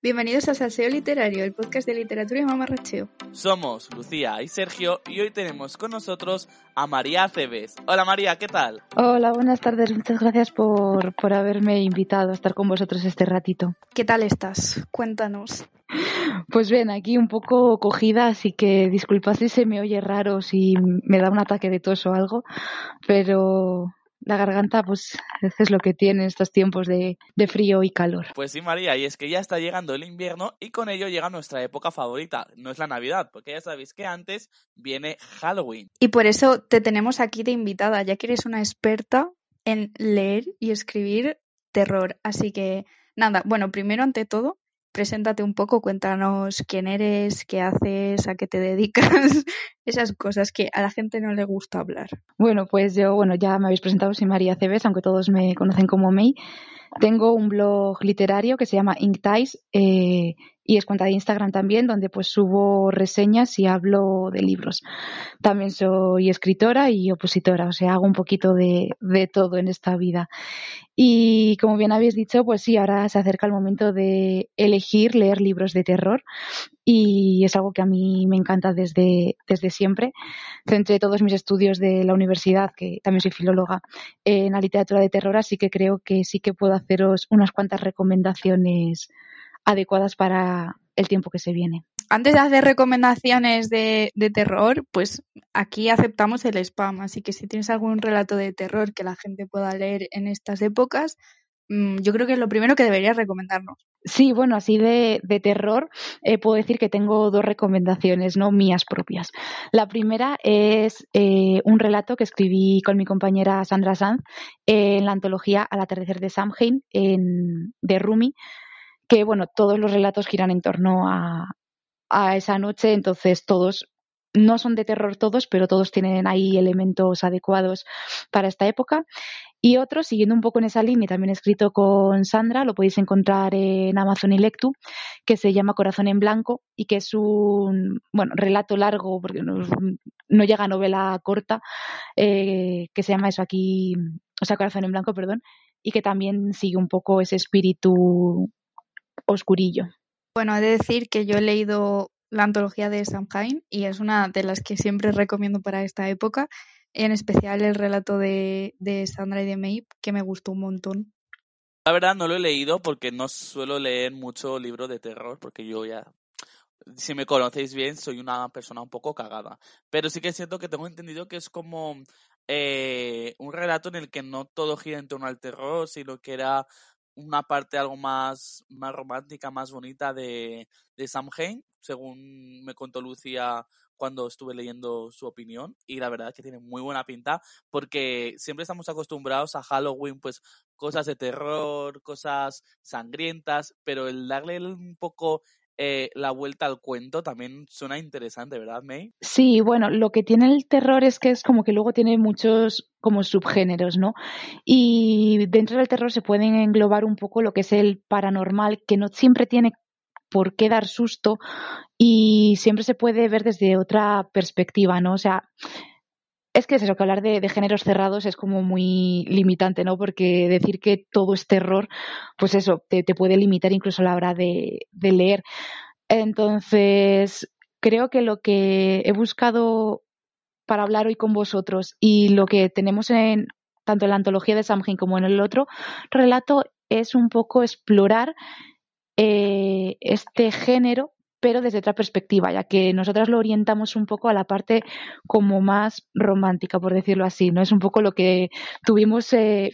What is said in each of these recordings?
Bienvenidos a Salseo Literario, el podcast de literatura y mamarracheo. Somos Lucía y Sergio y hoy tenemos con nosotros a María Aceves. Hola María, ¿qué tal? Hola, buenas tardes. Muchas gracias por, por haberme invitado a estar con vosotros este ratito. ¿Qué tal estás? Cuéntanos. Pues bien, aquí un poco cogida, así que disculpad si se me oye raro, si me da un ataque de tos o algo, pero la garganta pues es lo que tiene estos tiempos de, de, frío y calor. Pues sí, María, y es que ya está llegando el invierno y con ello llega nuestra época favorita. No es la Navidad, porque ya sabéis que antes viene Halloween. Y por eso te tenemos aquí de invitada, ya que eres una experta en leer y escribir terror. Así que nada, bueno, primero ante todo, preséntate un poco, cuéntanos quién eres, qué haces, a qué te dedicas, esas cosas que a la gente no le gusta hablar. Bueno, pues yo, bueno, ya me habéis presentado, soy María Cebes, aunque todos me conocen como May. Tengo un blog literario que se llama Ink Ties, eh, y es cuenta de Instagram también, donde pues subo reseñas y hablo de libros. También soy escritora y opositora, o sea, hago un poquito de, de todo en esta vida. Y como bien habéis dicho, pues sí, ahora se acerca el momento de elegir leer libros de terror y es algo que a mí me encanta desde, desde siempre. Entre todos mis estudios de la universidad, que también soy filóloga, en la literatura de terror, así que creo que sí que puedo haceros unas cuantas recomendaciones adecuadas para el tiempo que se viene. Antes de hacer recomendaciones de, de, terror, pues aquí aceptamos el spam, así que si tienes algún relato de terror que la gente pueda leer en estas épocas, mmm, yo creo que es lo primero que deberías recomendarnos. Sí, bueno, así de, de terror eh, puedo decir que tengo dos recomendaciones, no mías propias. La primera es eh, un relato que escribí con mi compañera Sandra Sanz en la antología Al atardecer de Samhain en, de Rumi que bueno, todos los relatos giran en torno a, a esa noche, entonces todos no son de terror todos, pero todos tienen ahí elementos adecuados para esta época. Y otro, siguiendo un poco en esa línea, también escrito con Sandra, lo podéis encontrar en Amazon y Lectu, que se llama Corazón en Blanco y que es un bueno relato largo, porque no, llega a novela corta, eh, que se llama eso aquí, o sea, Corazón en Blanco, perdón, y que también sigue un poco ese espíritu oscurillo. Bueno, he de decir que yo he leído la antología de Samhain y es una de las que siempre recomiendo para esta época, en especial el relato de, de Sandra y de May, que me gustó un montón. La verdad no lo he leído porque no suelo leer mucho libros de terror, porque yo ya, si me conocéis bien, soy una persona un poco cagada. Pero sí que es cierto que tengo entendido que es como eh, un relato en el que no todo gira en torno al terror, sino que era una parte algo más, más romántica, más bonita de, de Samhain, según me contó Lucía cuando estuve leyendo su opinión y la verdad es que tiene muy buena pinta porque siempre estamos acostumbrados a Halloween pues cosas de terror, cosas sangrientas, pero el darle un poco eh, la vuelta al cuento también suena interesante, ¿verdad, May? Sí, bueno, lo que tiene el terror es que es como que luego tiene muchos como subgéneros, ¿no? Y dentro del terror se pueden englobar un poco lo que es el paranormal, que no siempre tiene por qué dar susto y siempre se puede ver desde otra perspectiva, ¿no? O sea, es que es eso, que hablar de, géneros cerrados es como muy limitante, ¿no? Porque decir que todo es terror, pues eso, te, puede limitar incluso a la hora de, de, leer. Entonces, creo que lo que he buscado para hablar hoy con vosotros y lo que tenemos en tanto en la antología de Samhain como en el otro relato es un poco explorar eh, este género pero desde otra perspectiva, ya que nosotras lo orientamos un poco a la parte como más romántica, por decirlo así, ¿no? Es un poco lo que tuvimos eh,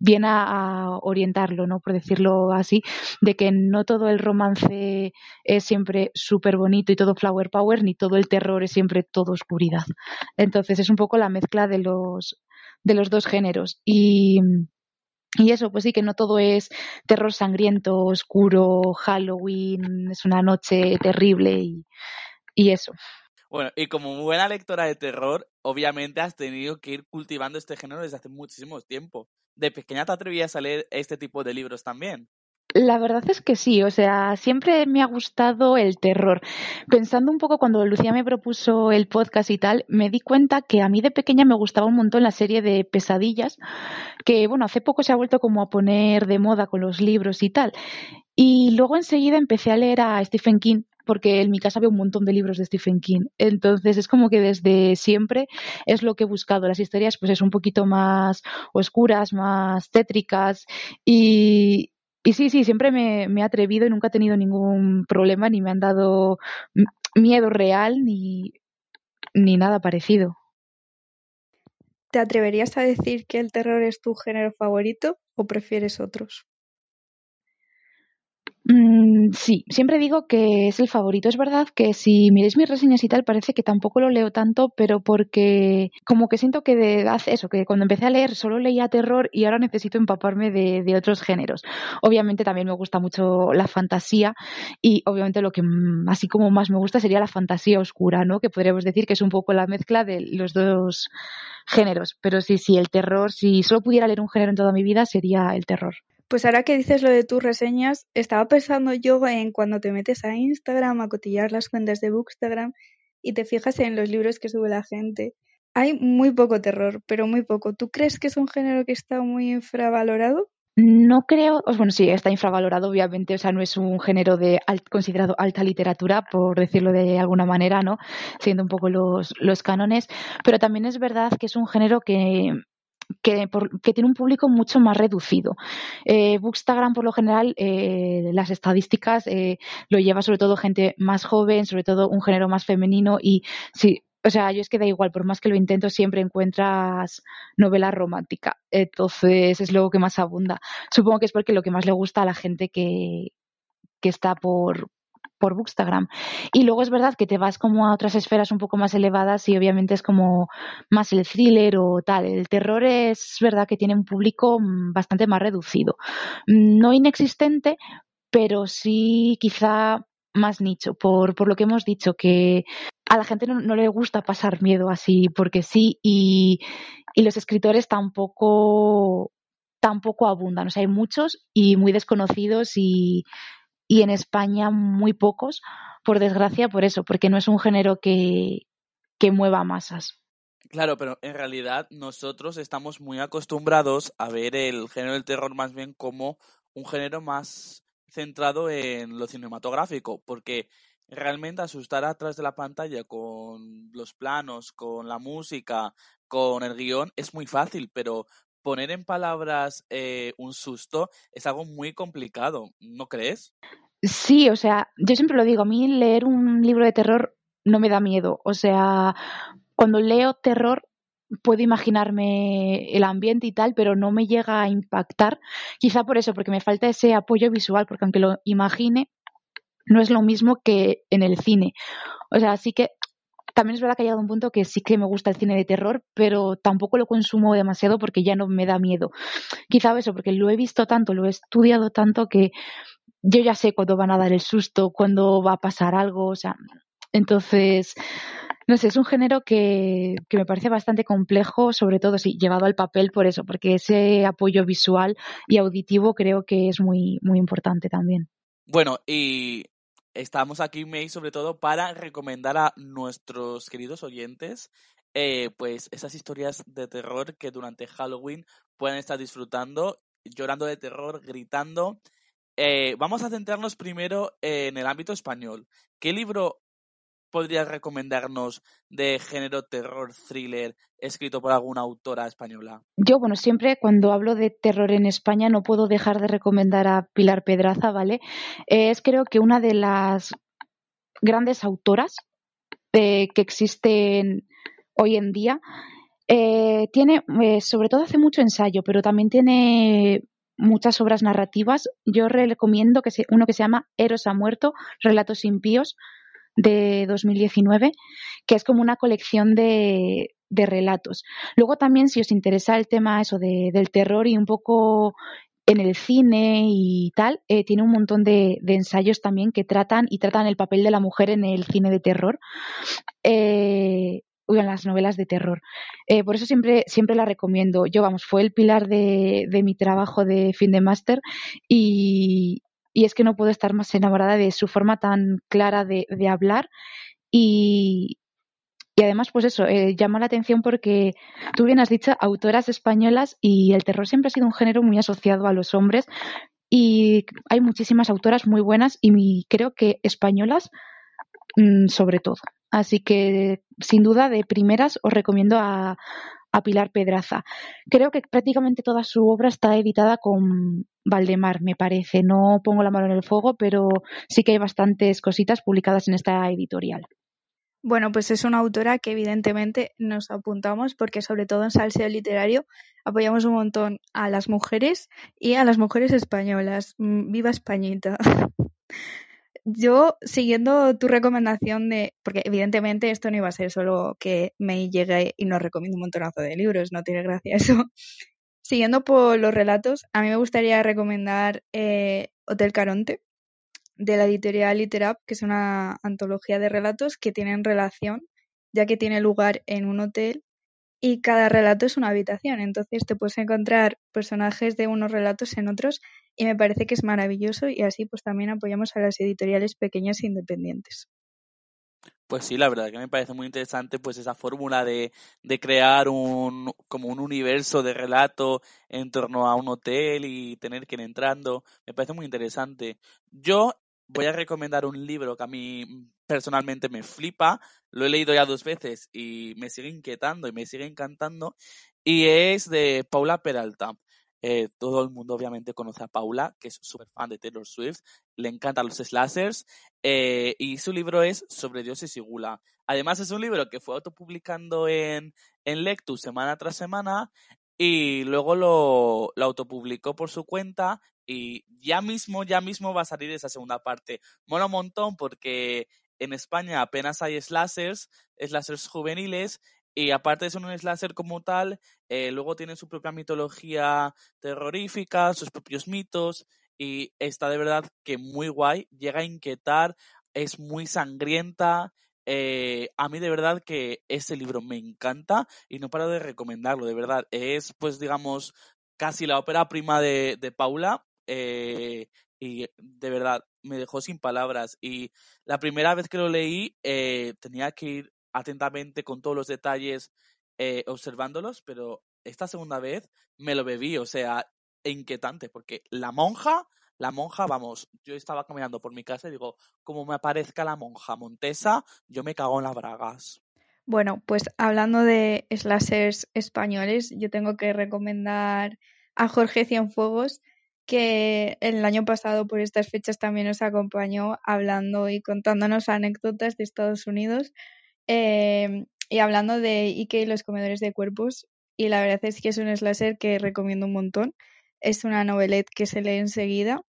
bien a, orientarlo, ¿no? Por decirlo así, de que no todo el romance es siempre súper bonito y todo flower power, ni todo el terror es siempre todo oscuridad. Entonces es un poco la mezcla de los, de los dos géneros. Y y eso, pues sí, que no todo es terror sangriento, oscuro, Halloween, es una noche terrible y, y eso. Bueno, y como buena lectora de terror, obviamente has tenido que ir cultivando este género desde hace muchísimo tiempo. ¿De pequeña te atrevías a leer este tipo de libros también? La verdad es que sí, o sea, siempre me ha gustado el terror. Pensando un poco cuando Lucía me propuso el podcast y tal, me di cuenta que a mí de pequeña me gustaba un montón la serie de pesadillas, que bueno, hace poco se ha vuelto como a poner de moda con los libros y tal. Y luego enseguida empecé a leer a Stephen King, porque en mi casa había un montón de libros de Stephen King. Entonces es como que desde siempre es lo que he buscado. Las historias pues es un poquito más oscuras, más tétricas y, y sí, sí, siempre me, he atrevido y nunca he tenido ningún problema, ni me han dado miedo real, ni, ni nada parecido. ¿Te atreverías a decir que el terror es tu género favorito o prefieres otros? Mm, sí, siempre digo que es el favorito. Es verdad que si miréis mis reseñas y tal, parece que tampoco lo leo tanto, pero porque como que siento que de hace eso, que cuando empecé a leer solo leía terror y ahora necesito empaparme de, de otros géneros. Obviamente también me gusta mucho la fantasía y obviamente lo que así como más me gusta sería la fantasía oscura, ¿no? Que podríamos decir que es un poco la mezcla de los dos géneros. Pero sí, sí, el terror, si solo pudiera leer un género en toda mi vida, sería el terror. Pues ahora que dices lo de tus reseñas, estaba pensando yo en cuando te metes a Instagram a cotillar las cuentas de Bookstagram y te fijas en los libros que sube la gente. Hay muy poco terror, pero muy poco. ¿Tú crees que es un género que está muy infravalorado? No creo, bueno, sí, está infravalorado, obviamente, o sea, no es un género de considerado alta literatura, por decirlo de alguna manera, ¿no? Siendo un poco los, los cánones, pero también es verdad que es un género que que, tiene un público mucho más reducido. Eh, Bookstagram, por lo general, eh, las estadísticas eh, lo lleva sobre todo gente más joven, sobre todo un género más femenino y sí. O sea, yo es que da igual, por más que lo intento, siempre encuentras novela romántica. Entonces es lo que más abunda. Supongo que es porque lo que más le gusta a la gente que, que está por, por Bookstagram. Y luego es verdad que te vas como a otras esferas un poco más elevadas y obviamente es como más el thriller o tal. El terror es verdad que tiene un público mm, bastante más reducido. Mm, no inexistente, pero sí quizá más nicho, por, por lo que hemos dicho, que a la gente no, le gusta pasar miedo así porque sí y, y los escritores tampoco tampoco abundan. O sea, hay muchos y muy desconocidos y, y en España muy pocos, por desgracia, por eso, porque no es un género que, que mueva masas. Claro, pero en realidad nosotros estamos muy acostumbrados a ver el género del terror más bien como un género más centrado en lo cinematográfico, porque realmente asustar atrás de la pantalla con los planos, con la música, con el guion es muy fácil, pero poner en palabras eh, un susto es algo muy complicado, ¿no crees? Sí, o sea, yo siempre lo digo, a mí leer un libro de terror no me da miedo. O sea, cuando leo terror puedo imaginarme el ambiente y tal, pero no me llega a impactar. Quizá por eso, porque me falta ese apoyo visual, porque aunque lo imagine, no es lo mismo que en el cine. O sea, sí que también es verdad que ha llegado un punto que sí que me gusta el cine de terror, pero tampoco lo consumo demasiado porque ya no me da miedo. Quizá eso, porque lo he visto tanto, lo he estudiado tanto que yo ya sé cuándo van a dar el susto, cuándo va a pasar algo, o sea, entonces, no sé, es un género que, que me parece bastante complejo, sobre todo si llevado al papel por eso, porque ese apoyo visual y auditivo creo que es muy, muy importante también. Bueno, y estamos aquí, May, sobre todo para recomendar a nuestros queridos oyentes eh, pues esas historias de terror que durante Halloween pueden estar disfrutando, llorando de terror, gritando. Eh, vamos a centrarnos primero en el ámbito español. ¿Qué libro podrías recomendarnos de género terror thriller escrito por alguna autora española? Yo, bueno, siempre cuando hablo de terror en España no puedo dejar de recomendar a Pilar Pedraza, ¿vale? Es creo que una de las grandes autoras eh, que existen hoy en día. Eh, tiene, eh, sobre todo hace mucho ensayo, pero también tiene muchas obras narrativas. Yo recomiendo que uno que se llama Eros ha muerto, Relatos impíos, de 2019, que es como una colección de, de relatos. Luego también, si os interesa el tema eso de, del terror y un poco en el cine y tal, eh, tiene un montón de, ensayos también que tratan y tratan el papel de la mujer en el cine de terror. Eh, en las novelas de terror. Eh, por eso siempre, siempre la recomiendo. Yo, vamos, fue el pilar de, de mi trabajo de fin de máster y, y es que no puedo estar más enamorada de su forma tan clara de, de hablar y, y además, pues eso, eh, llama la atención porque tú bien has dicho autoras españolas y el terror siempre ha sido un género muy asociado a los hombres, y hay muchísimas autoras muy buenas y creo que españolas mm, sobre todo. Así que sin duda de primeras os recomiendo a, a Pilar Pedraza. Creo que prácticamente toda su obra está editada con Valdemar, me parece. No pongo la mano en el fuego, pero sí que hay bastantes cositas publicadas en esta editorial. Bueno, pues es una autora que evidentemente nos apuntamos porque sobre todo en Salseo Literario apoyamos un montón a las mujeres y a las mujeres españolas. Mm, ¡Viva Españita! Yo, siguiendo tu recomendación de, porque evidentemente esto no iba a ser solo que me llegue y nos recomiendo un montonazo de libros, no tiene gracia eso. Siguiendo por los relatos, a mí me gustaría recomendar eh, Hotel Caronte, de la editorial Literap, que es una antología de relatos que tienen relación, ya que tiene lugar en un hotel y cada relato es una habitación. Entonces te puedes encontrar personajes de unos relatos en otros y me parece que es maravilloso y así pues también apoyamos a las editoriales pequeñas e independientes. Pues sí, la verdad que me parece muy interesante pues esa fórmula de, de crear un como un universo de relato en torno a un hotel y tener que entrando. Me parece muy interesante. Yo voy a recomendar un libro que a mí personalmente me flipa. Lo he leído ya dos veces y me sigue inquietando y me sigue encantando. Y es de Paula Peralta. Eh, todo el mundo obviamente conoce a Paula, que es súper fan de Taylor Swift, le encantan los slashers, eh, y su libro es Sobre Dios y Sigula. Además es un libro que fue autopublicando en, en Lectus semana tras semana, y luego lo, lo autopublicó por su cuenta y ya mismo, ya mismo va a salir esa segunda parte. Mola montón porque en España apenas hay slashers, slashers juveniles, y aparte de ser un slasher como tal, eh, luego tiene su propia mitología terrorífica, sus propios mitos, y está de verdad que muy guay, llega a inquietar, es muy sangrienta. Eh, a mí de verdad que ese libro me encanta y no paro de recomendarlo, de verdad. Es pues digamos casi la ópera prima de, de Paula, eh, y de verdad me dejó sin palabras. Y la primera vez que lo leí eh, tenía que ir atentamente con todos los detalles eh, observándolos, pero esta segunda vez me lo bebí, o sea, inquietante, porque la monja, la monja, vamos, yo estaba caminando por mi casa y digo, como me aparezca la monja montesa, yo me cago en las bragas. Bueno, pues hablando de slashers españoles, yo tengo que recomendar a Jorge Cienfuegos, que el año pasado por estas fechas también nos acompañó hablando y contándonos anécdotas de Estados Unidos em, y hablando de Ike y los comedores de cuerpos. Y la verdad es que es un slasher que recomiendo un montón. Es una novelette que se lee enseguida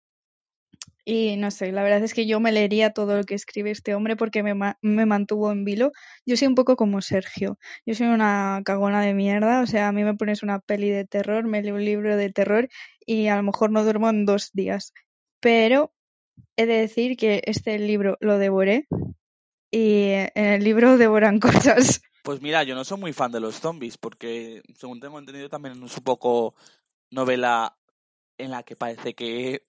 y no sé, la verdad es que yo me leería todo lo que escribe este hombre porque me, me, mantuvo en vilo. Yo soy un poco como Sergio. Yo soy una cagona de mierda. O sea, a mí me pones una peli de terror, me leo un libro de terror y a lo mejor no duermo en dos días. Pero he de decir que este libro lo devoré y en el libro devoran cosas. Pues mira, yo no soy muy fan de los zombies porque, según tengo entendido, también es un poco novela en la que parece que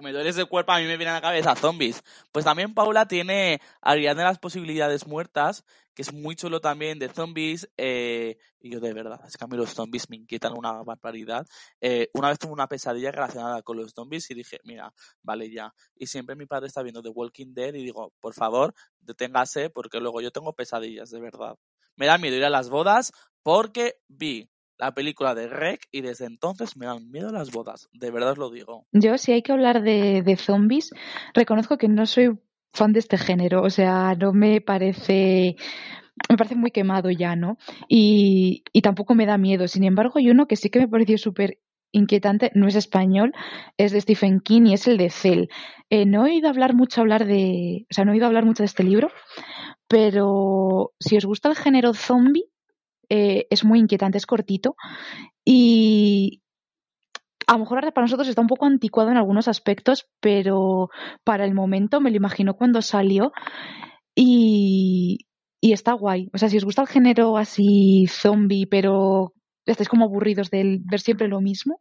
comedores de cuerpo a mí me vienen a la cabeza zombies. Pues también Paula tiene Ariadna de las posibilidades muertas, que es muy chulo también de zombies. Eh, y yo de verdad, es que a mí los zombies me inquietan una barbaridad. Eh, una vez tuve una pesadilla relacionada con los zombies y dije, mira, vale ya. Y siempre mi padre está viendo The Walking Dead y digo, por favor, deténgase porque luego yo tengo pesadillas, de verdad. Me da miedo ir a las bodas porque vi la película de Rec y desde entonces me dan miedo las bodas, de verdad lo digo. Yo, si hay que hablar de, de zombies, reconozco que no soy fan de este género, o sea, no me parece me parece muy quemado ya, ¿no? Y, y tampoco me da miedo. Sin embargo, hay uno que sí que me pareció súper inquietante, no es español, es de Stephen King y es el de Cell. Eh, no he oído hablar mucho hablar de, o sea, no he oído hablar mucho de este libro, pero si os gusta el género zombie, eh, es muy inquietante, es cortito y a lo mejor para nosotros está un poco anticuado en algunos aspectos, pero para el momento me lo imagino cuando salió y, y está guay. O sea, si os gusta el género así zombie, pero estáis como aburridos de ver siempre lo mismo,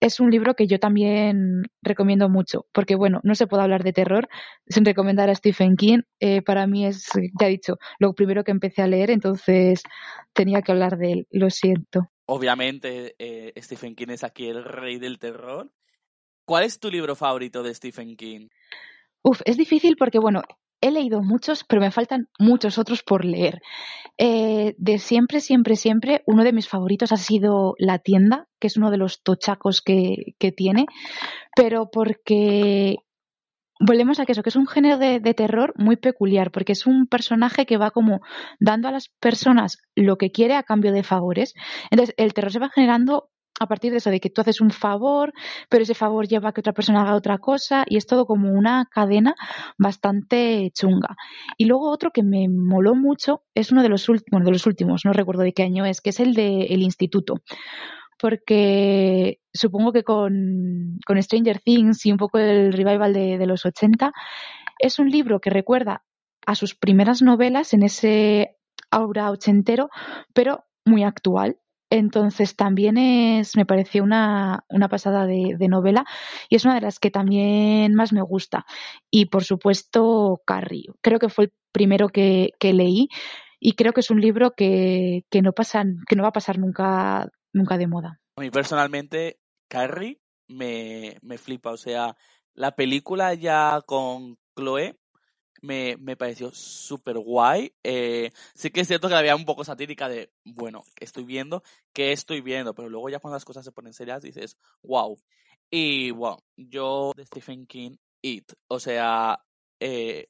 es un libro que yo también recomiendo mucho, porque bueno, no se puede hablar de terror sin recomendar a Stephen King. Eh, para mí es, ya he dicho, lo primero que empecé a leer, entonces tenía que hablar de él, lo siento. Obviamente, eh, Stephen King es aquí el rey del terror. ¿Cuál es tu libro favorito de Stephen King? Uf, es difícil porque, bueno, he leído muchos, pero me faltan muchos otros por leer. Eh, de siempre, siempre, siempre, uno de mis favoritos ha sido La tienda, que es uno de los tochacos que, que tiene, pero porque volvemos a que eso, que es un género de, de, terror muy peculiar, porque es un personaje que va como dando a las personas lo que quiere a cambio de favores. Entonces, el terror se va generando a partir de eso, de que tú haces un favor, pero ese favor lleva a que otra persona haga otra cosa y es todo como una cadena bastante chunga. Y luego otro que me moló mucho es uno de los, últimos, de los últimos, no recuerdo de qué año es, que es el de El Instituto. Porque supongo que con, con Stranger Things y un poco el revival de, de los 80, es un libro que recuerda a sus primeras novelas en ese aura ochentero, pero muy actual entonces también es, me pareció una, una pasada de, novela y es una de las que también más me gusta. Y por supuesto, Carrie. Creo que fue el primero que, que leí y creo que es un libro que, que, no pasa, que no va a pasar nunca, nunca de moda. A mí personalmente, Carrie me, me flipa. O sea, la película ya con Chloe me, me pareció súper guay. Eh, sí que es cierto que la había un poco satírica de, bueno, ¿qué estoy viendo? ¿Qué estoy viendo? Pero luego ya cuando las cosas se ponen serias dices, wow. Y wow, yo de Stephen King, It. O sea, eh,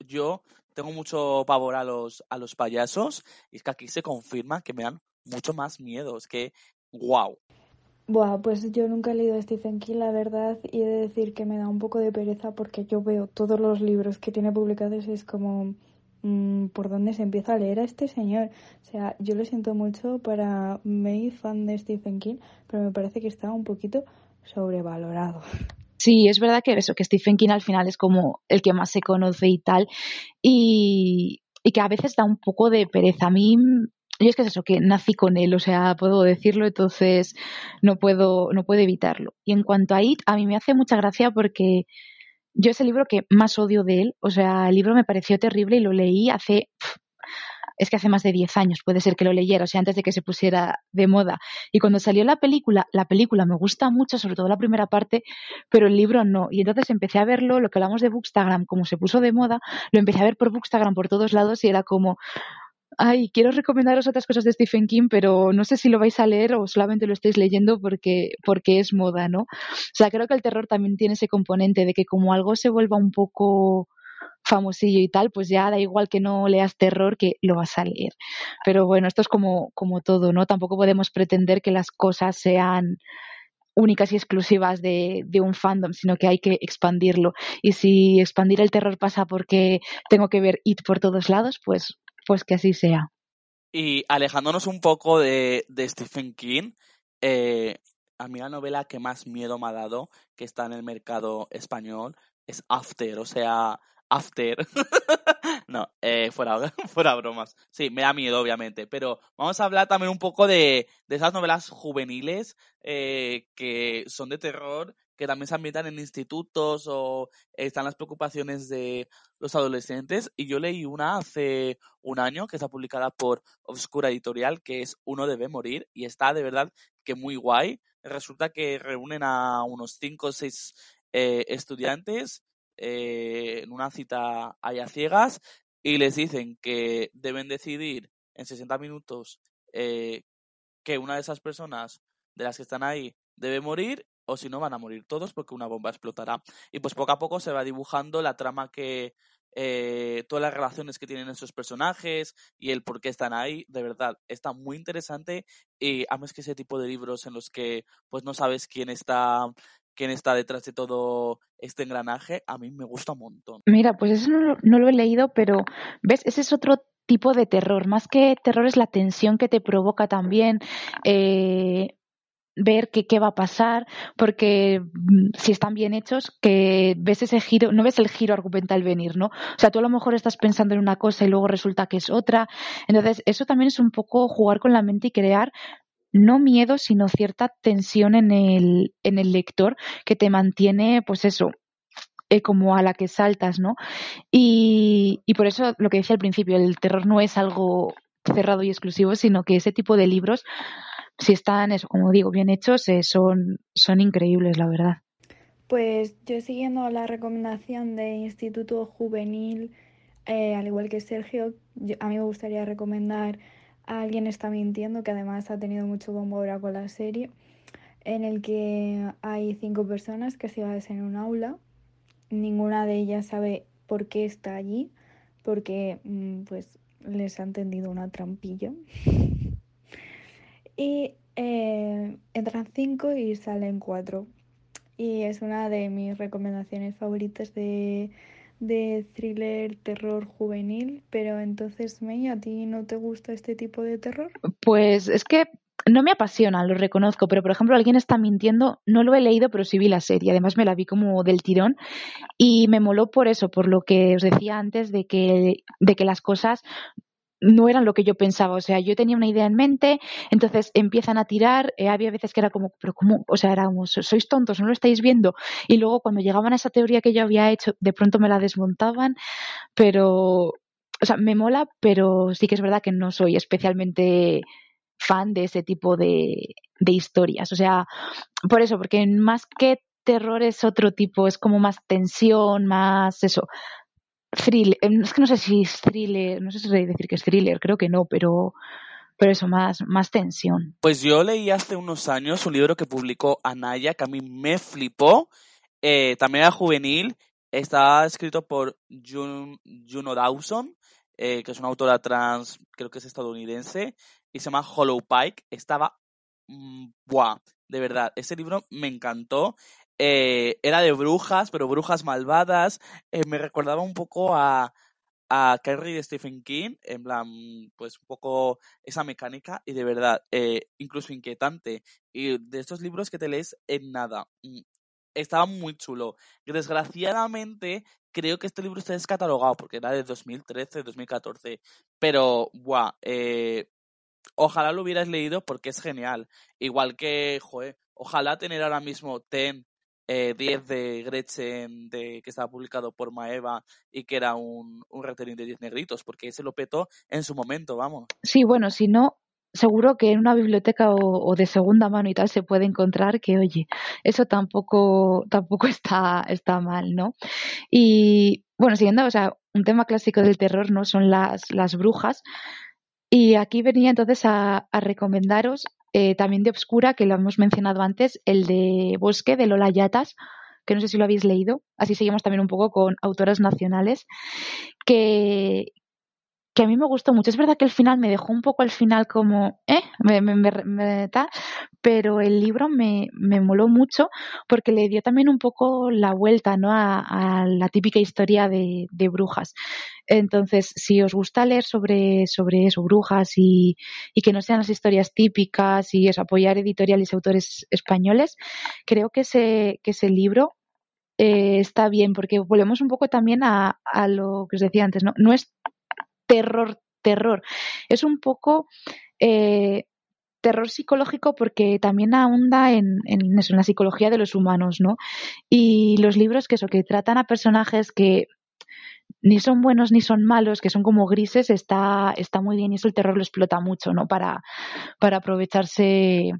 yo tengo mucho pavor a los, a los payasos y es que aquí se confirma que me dan mucho más miedo. Es que, wow. Buah, pues yo nunca he leído Stephen King, la verdad, y he de decir que me da un poco de pereza porque yo veo todos los libros que tiene publicados y es como, mmm, ¿por dónde se empieza a leer a este señor? O sea, yo lo siento mucho para mí, fan de Stephen King, pero me parece que está un poquito sobrevalorado. Sí, es verdad que eso, que Stephen King al final es como el que más se conoce y tal, y, y que a veces da un poco de pereza. A mí yo es que es eso, que nací con él, o sea, puedo decirlo, entonces no puedo, no puedo evitarlo. Y en cuanto a It, a mí me hace mucha gracia porque yo es el libro que más odio de él, o sea, el libro me pareció terrible y lo leí hace, es que hace más de 10 años, puede ser que lo leyera, o sea, antes de que se pusiera de moda. Y cuando salió la película, la película me gusta mucho, sobre todo la primera parte, pero el libro no. Y entonces empecé a verlo, lo que hablamos de Bookstagram, como se puso de moda, lo empecé a ver por Bookstagram por todos lados y era como, ay, quiero recomendaros otras cosas de Stephen King, pero no sé si lo vais a leer o solamente lo estáis leyendo porque, porque es moda, ¿no? O sea, creo que el terror también tiene ese componente de que como algo se vuelva un poco famosillo y tal, pues ya da igual que no leas terror que lo vas a leer. Pero bueno, esto es como, como todo, ¿no? Tampoco podemos pretender que las cosas sean únicas y exclusivas de, de, un fandom, sino que hay que expandirlo. Y si expandir el terror pasa porque tengo que ver It por todos lados, pues pues que así sea. Y alejándonos un poco de, de Stephen King, eh, a mí la novela que más miedo me ha dado, que está en el mercado español, es After, o sea, After. no, eh, fuera, fuera bromas. Sí, me da miedo, obviamente, pero vamos a hablar también un poco de, de esas novelas juveniles eh, que son de terror que también se ambientan en institutos o están las preocupaciones de los adolescentes. Y yo leí una hace un año que está publicada por Obscura Editorial, que es Uno debe morir, y está de verdad que muy guay. Resulta que reúnen a unos cinco o seis eh, estudiantes eh, en una cita a ciegas y les dicen que deben decidir en 60 minutos eh, que una de esas personas de las que están ahí debe morir o si no van a morir todos porque una bomba explotará. Y pues poco a poco se va dibujando la trama que, eh, todas las relaciones que tienen esos personajes y el por qué están ahí, de verdad, está muy interesante y a que ese tipo de libros en los que pues no sabes quién está quién está detrás de todo este engranaje, a mí me gusta un montón. Mira, pues eso no no lo he leído, pero ves, ese es otro tipo de terror. Más que terror es la tensión que te provoca también. Eh, ver qué, qué va a pasar, porque mm, si están bien hechos, que ves ese giro, no ves el giro argumental venir, ¿no? O sea, tú a lo mejor estás pensando en una cosa y luego resulta que es otra. Entonces, eso también es un poco jugar con la mente y crear no miedo, sino cierta tensión en el, en el lector que te mantiene, pues eso, eh, como a la que saltas, ¿no? Y, y por eso lo que decía al principio, el terror no es algo cerrado y exclusivo, sino que ese tipo de libros si están, como digo, bien hechos, eh, son, son increíbles, la verdad. Pues yo siguiendo la recomendación de Instituto Juvenil, eh, al igual que Sergio, a mí me gustaría recomendar a Alguien está mintiendo, que además ha tenido mucho bombo ahora con la serie, en el que hay cinco personas que se van en un aula, ninguna de ellas sabe por qué está allí, porque mm, pues les han tendido una trampilla. y eh, entran cinco y salen cuatro. Y es una de mis recomendaciones favoritas de, de thriller, terror juvenil. Pero entonces, May, ¿a ti no te gusta este tipo de terror? Pues es que no me apasiona, lo reconozco, pero por ejemplo, alguien está mintiendo, no lo he leído, pero sí vi la serie, además me la vi como del tirón y me moló por eso, por lo que os decía antes de que, de que las cosas no eran lo que yo pensaba, o sea, yo tenía una idea en mente, entonces empiezan a tirar, eh, había veces que era como, pero ¿cómo? O sea, éramos, sois tontos, no lo estáis viendo, y luego cuando llegaban a esa teoría que yo había hecho, de pronto me la desmontaban, pero, o sea, me mola, pero sí que es verdad que no soy especialmente fan de ese tipo de, de historias, o sea, por eso, porque más que terror es otro tipo, es como más tensión, más eso, thriller, em, es que no sé si es thriller, no sé si decir que es thriller, creo que no, pero, pero eso, más, más tensión. Pues yo leí hace unos años un libro que publicó Anaya, que a mí me flipó, eh, también era juvenil, está escrito por Juno Dawson, eh, que es una autora trans, creo que es estadounidense, y se llama Hollow Pike, estaba, mm, buah, de verdad, ese libro me encantó eh, era de brujas, pero brujas malvadas. Eh, me recordaba un poco a, a Carrie de Stephen King, en plan, pues un poco esa mecánica y de verdad, eh, incluso inquietante. Y de estos libros que te lees en nada. Mm, estaba muy chulo. Desgraciadamente, creo que este libro está descatalogado porque era de 2013, 2014. Pero, buah, ojalá lo hubieras leído porque es genial. Igual que, joder, ojalá tener ahora mismo Ten eh, 10 de Gretchen que estaba publicado por Maeva y que era un, un de 10 negritos, porque ese lo petó en su momento, vamos. Sí, bueno, si no, seguro que en una biblioteca o, de segunda mano y tal se puede encontrar que, oye, eso tampoco, tampoco está, está mal, ¿no? Y bueno, siguiendo, o sea, un tema clásico del terror no son las, las brujas. Y aquí venía entonces a, a recomendaros eh, también de Obscura, que lo hemos mencionado antes, el de Bosque de Lola Yatas, que no sé si lo habéis leído. Así seguimos también un poco con autoras nacionales, que, que a mí me gustó mucho. Es verdad que el final me dejó un poco al final como, eh, me, me, me, pero el libro me, me moló mucho porque le dio también un poco la vuelta, ¿no? A, a la típica historia de, de, brujas. Entonces, si os gusta leer sobre, sobre eso, brujas y, y que no sean las historias típicas y eso, apoyar editoriales y autores españoles, creo que ese, que ese libro eh, está bien, porque volvemos un poco también a, a, lo que os decía antes, ¿no? No es terror, terror. Es un poco eh, terror psicológico porque también ahonda en, en, eso, en la psicología de los humanos, ¿no? Y los libros que eso, que tratan a personajes que ni son buenos ni son malos, que son como grises, está, está muy bien y eso el terror lo explota mucho, ¿no? Para, para aprovecharse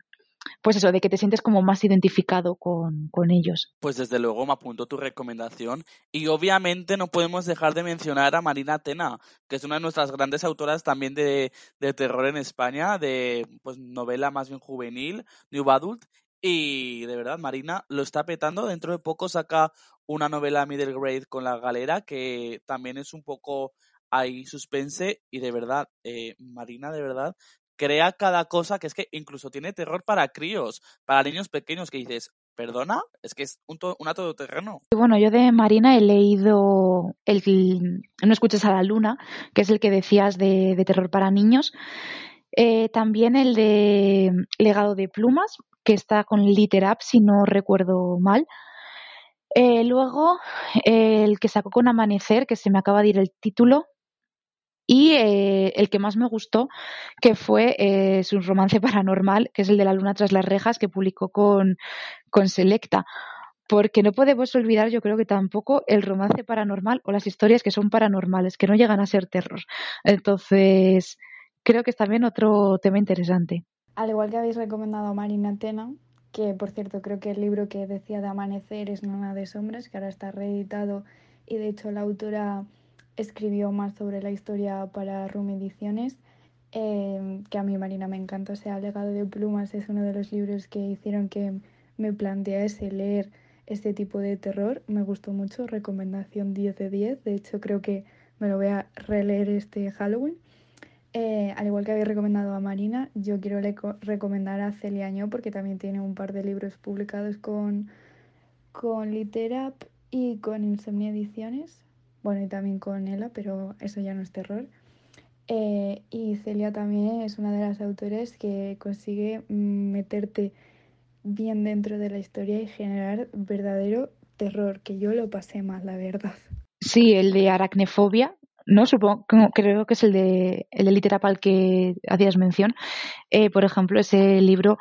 pues eso, de que te sientes como más identificado con, con, ellos. Pues desde luego me apunto tu recomendación. Y obviamente no podemos dejar de mencionar a Marina Atena, que es una de nuestras grandes autoras también de, de terror en España, de pues novela más bien juvenil, New Adult, y de verdad Marina lo está petando, dentro de poco saca una novela middle grade con la galera que también es un poco ahí suspense. Y de verdad, eh, Marina de verdad crea cada cosa que es que incluso tiene terror para críos, para niños pequeños que dices, perdona, es que es un to una todoterreno. Bueno, yo de Marina he leído el No escuches a la luna, que es el que decías de, terror para niños. Eh, también el de Legado de Plumas, que está con Literap, si no recuerdo mal. Eh, luego, el que sacó con Amanecer, que se me acaba de ir el título, y eh, el que más me gustó, que fue eh, su romance paranormal, que es el de La Luna tras las rejas, que publicó con, con Selecta. Porque no podemos olvidar, yo creo que tampoco, el romance paranormal o las historias que son paranormales, que no llegan a ser terror. Entonces, creo que es también otro tema interesante. Al igual que habéis recomendado a Marina Tena, que por cierto creo que el libro que decía de Amanecer es Nona de Sombras, que ahora está reeditado y de hecho la autora escribió más sobre la historia para Rumi Ediciones, eh, que a mí Marina me encanta, o sea, Legado de Plumas es uno de los libros que hicieron que me plantease leer este tipo de terror, me gustó mucho, recomendación 10 de 10, de hecho creo que me lo voy a releer este Halloween. Eh, al igual que había recomendado a Marina, yo quiero recomendar a Celia Añó porque también tiene un par de libros publicados con, con Literap y con Insomnia Ediciones. Bueno, y también con Ella, pero eso ya no es terror. Eh, y Celia también es una de las autores que consigue meterte bien dentro de la historia y generar verdadero terror, que yo lo pasé mal, la verdad. Sí, el de aracnefobia, no supongo, creo que es el de el de Literapal que hacías mención. Eh, por ejemplo, ese libro,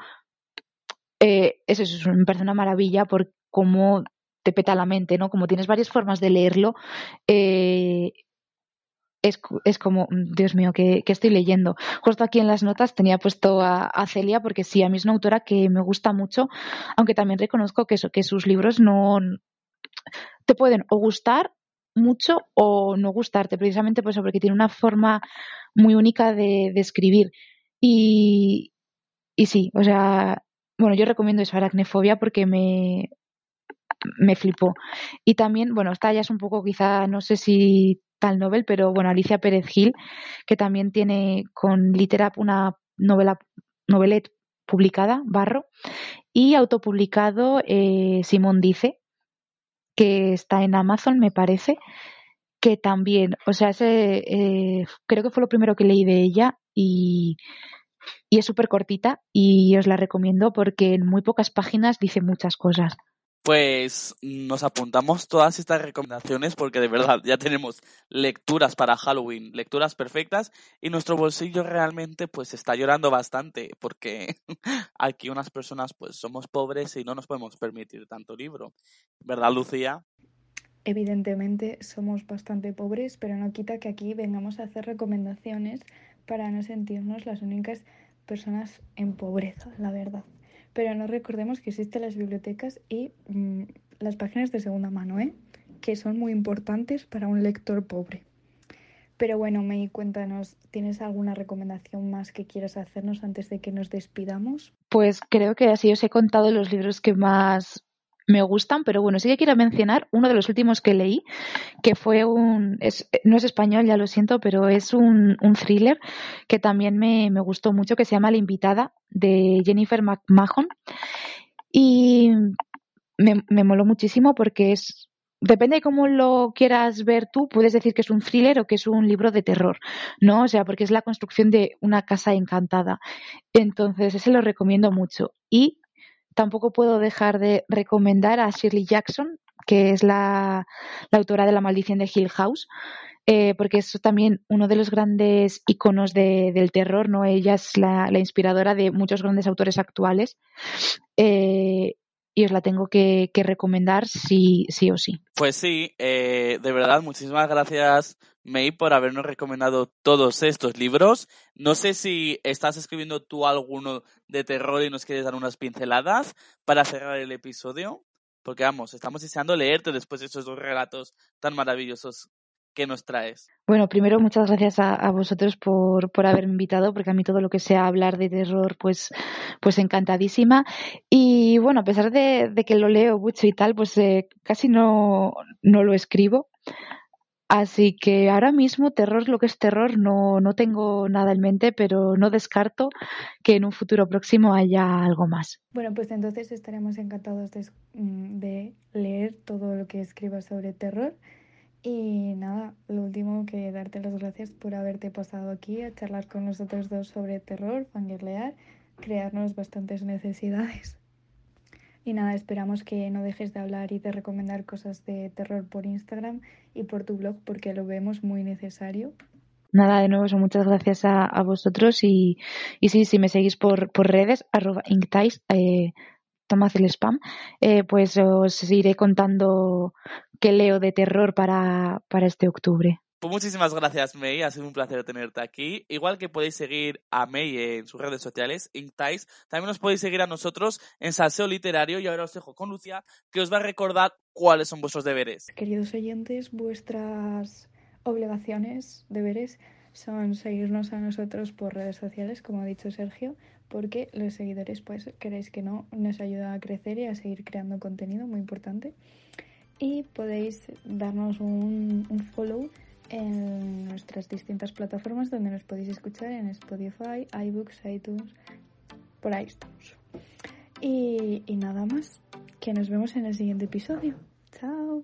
eh, es, me parece una maravilla por cómo te peta la mente, ¿no? Como tienes varias formas de leerlo, eh, es, es, como, Dios mío, ¿qué, estoy leyendo? Justo aquí en las notas tenía puesto a, Celia porque sí, a mí es una autora que me gusta mucho, aunque también reconozco que, eso, que sus libros no te pueden o gustar mucho o no gustarte, precisamente por eso, porque tiene una forma muy única de, escribir. Y, y sí, o sea, bueno, yo recomiendo eso, Aracnefobia, porque me, me flipó. Y también, bueno, esta ya es un poco quizá, no sé si tal novel, pero bueno, Alicia Pérez Gil, que también tiene con Literap una novela, novelet publicada, Barro, y autopublicado eh, Simón Dice, que está en Amazon, me parece, que también, o sea, ese, eh, creo que fue lo primero que leí de ella y, y es súper cortita y os la recomiendo porque en muy pocas páginas dice muchas cosas. Pues nos apuntamos todas estas recomendaciones porque de verdad ya tenemos lecturas para Halloween, lecturas perfectas y nuestro bolsillo realmente pues está llorando bastante porque aquí unas personas pues somos pobres y no nos podemos permitir tanto libro. ¿Verdad, Lucía? Evidentemente somos bastante pobres, pero no quita que aquí vengamos a hacer recomendaciones para no sentirnos las únicas personas en pobreza, la verdad pero no recordemos que existen las bibliotecas y mm, las páginas de segunda mano, ¿eh? que son muy importantes para un lector pobre. Pero bueno, May, cuéntanos, ¿tienes alguna recomendación más que quieras hacernos antes de que nos despidamos? Pues creo que así os he contado los libros que más me gustan, pero bueno, sí que quiero mencionar uno de los últimos que leí, que fue un, no es español, ya lo siento, pero es un, thriller que también me, gustó mucho, que se llama La invitada, de Jennifer McMahon. Y me, me moló muchísimo porque es, depende de cómo lo quieras ver tú, puedes decir que es un thriller o que es un libro de terror, ¿no? O sea, porque es la construcción de una casa encantada. Entonces, ese lo recomiendo mucho. Y tampoco puedo dejar de recomendar a Shirley Jackson, que es la, autora de La maldición de Hill House, eh, porque es también uno de los grandes iconos del terror, ¿no? Ella es la, inspiradora de muchos grandes autores actuales. Eh, y os la tengo que, recomendar sí, sí o sí. Pues sí, eh, de verdad, muchísimas gracias May por habernos recomendado todos estos libros. No sé si estás escribiendo tú alguno de terror y nos quieres dar unas pinceladas para cerrar el episodio. Porque vamos, estamos deseando leerte después de esos dos relatos tan maravillosos que nos traes. Bueno, primero muchas gracias a, vosotros por, por, haberme invitado, porque a mí todo lo que sea hablar de terror, pues, pues encantadísima. Y bueno, a pesar de, que lo leo mucho y tal, pues eh, casi no, no lo escribo. Así que ahora mismo terror, lo que es terror, no, no tengo nada en mente, pero no descarto que en un futuro próximo haya algo más. Bueno, pues entonces estaremos encantados de, mm, de leer todo lo que escribas sobre terror. Y nada, lo último que darte las gracias por haberte pasado aquí a charlar con nosotros dos sobre terror, fangirlear, crearnos bastantes necesidades. Y nada, esperamos que no dejes de hablar y de recomendar cosas de terror por Instagram y por tu blog porque lo vemos muy necesario. Nada, de nuevo, muchas gracias a, vosotros y, y sí, si me seguís por, por redes, arroba inktais, eh, tomad el spam, eh, pues os iré contando qué leo de terror para, para este octubre. Pues muchísimas gracias, May. Ha sido un placer tenerte aquí. Igual que podéis seguir a May en sus redes sociales, Inktais, también nos podéis seguir a nosotros en Salseo Literario. Y ahora os dejo con Lucia, que os va a recordar cuáles son vuestros deberes. Queridos oyentes, vuestras obligaciones, deberes, son seguirnos a nosotros por redes sociales, como ha dicho Sergio, porque los seguidores, pues, queréis que no, nos ayuda a crecer y a seguir creando contenido, muy importante. Y podéis darnos un, un follow en nuestras distintas plataformas donde nos podéis escuchar en Spotify, iBooks, iTunes, por estamos. Y, y nada más, que nos vemos en el siguiente episodio. Chao.